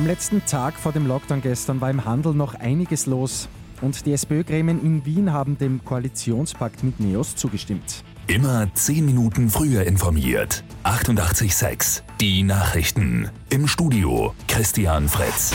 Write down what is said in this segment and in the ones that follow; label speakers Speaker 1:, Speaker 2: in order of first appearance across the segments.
Speaker 1: Am letzten Tag vor dem Lockdown gestern war im Handel noch einiges los. Und die SPÖ-Gremien in Wien haben dem Koalitionspakt mit NEOS zugestimmt.
Speaker 2: Immer 10 Minuten früher informiert. 88.6 Die Nachrichten. Im Studio Christian Fritz.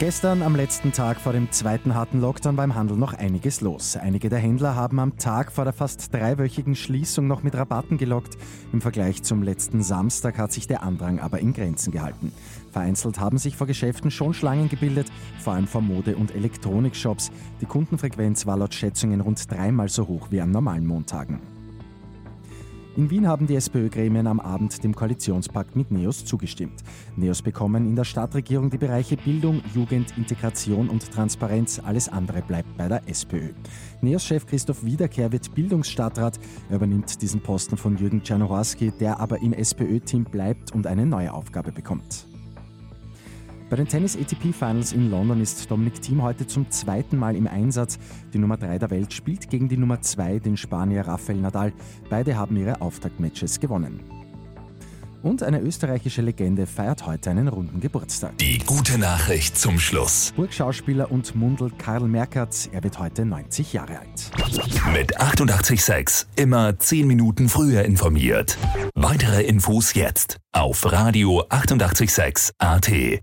Speaker 1: Gestern am letzten Tag vor dem zweiten harten Lockdown war im Handel noch einiges los. Einige der Händler haben am Tag vor der fast dreiwöchigen Schließung noch mit Rabatten gelockt. Im Vergleich zum letzten Samstag hat sich der Andrang aber in Grenzen gehalten. Vereinzelt haben sich vor Geschäften schon Schlangen gebildet, vor allem vor Mode- und Elektronikshops. Die Kundenfrequenz war laut Schätzungen rund dreimal so hoch wie an normalen Montagen. In Wien haben die SPÖ-Gremien am Abend dem Koalitionspakt mit NEOS zugestimmt. NEOS bekommen in der Stadtregierung die Bereiche Bildung, Jugend, Integration und Transparenz. Alles andere bleibt bei der SPÖ. NEOS-Chef Christoph Wiederkehr wird Bildungsstadtrat. Er übernimmt diesen Posten von Jürgen Czernohorski, der aber im SPÖ-Team bleibt und eine neue Aufgabe bekommt. Bei den Tennis ATP Finals in London ist Dominik Thiem heute zum zweiten Mal im Einsatz. Die Nummer 3 der Welt spielt gegen die Nummer 2, den Spanier Rafael Nadal. Beide haben ihre Auftaktmatches gewonnen. Und eine österreichische Legende feiert heute einen runden Geburtstag.
Speaker 2: Die gute Nachricht zum Schluss.
Speaker 1: Burgschauspieler und Mundel Karl Merkert, er wird heute 90 Jahre alt.
Speaker 2: Mit 88.6 immer 10 Minuten früher informiert. Weitere Infos jetzt auf Radio 886 AT.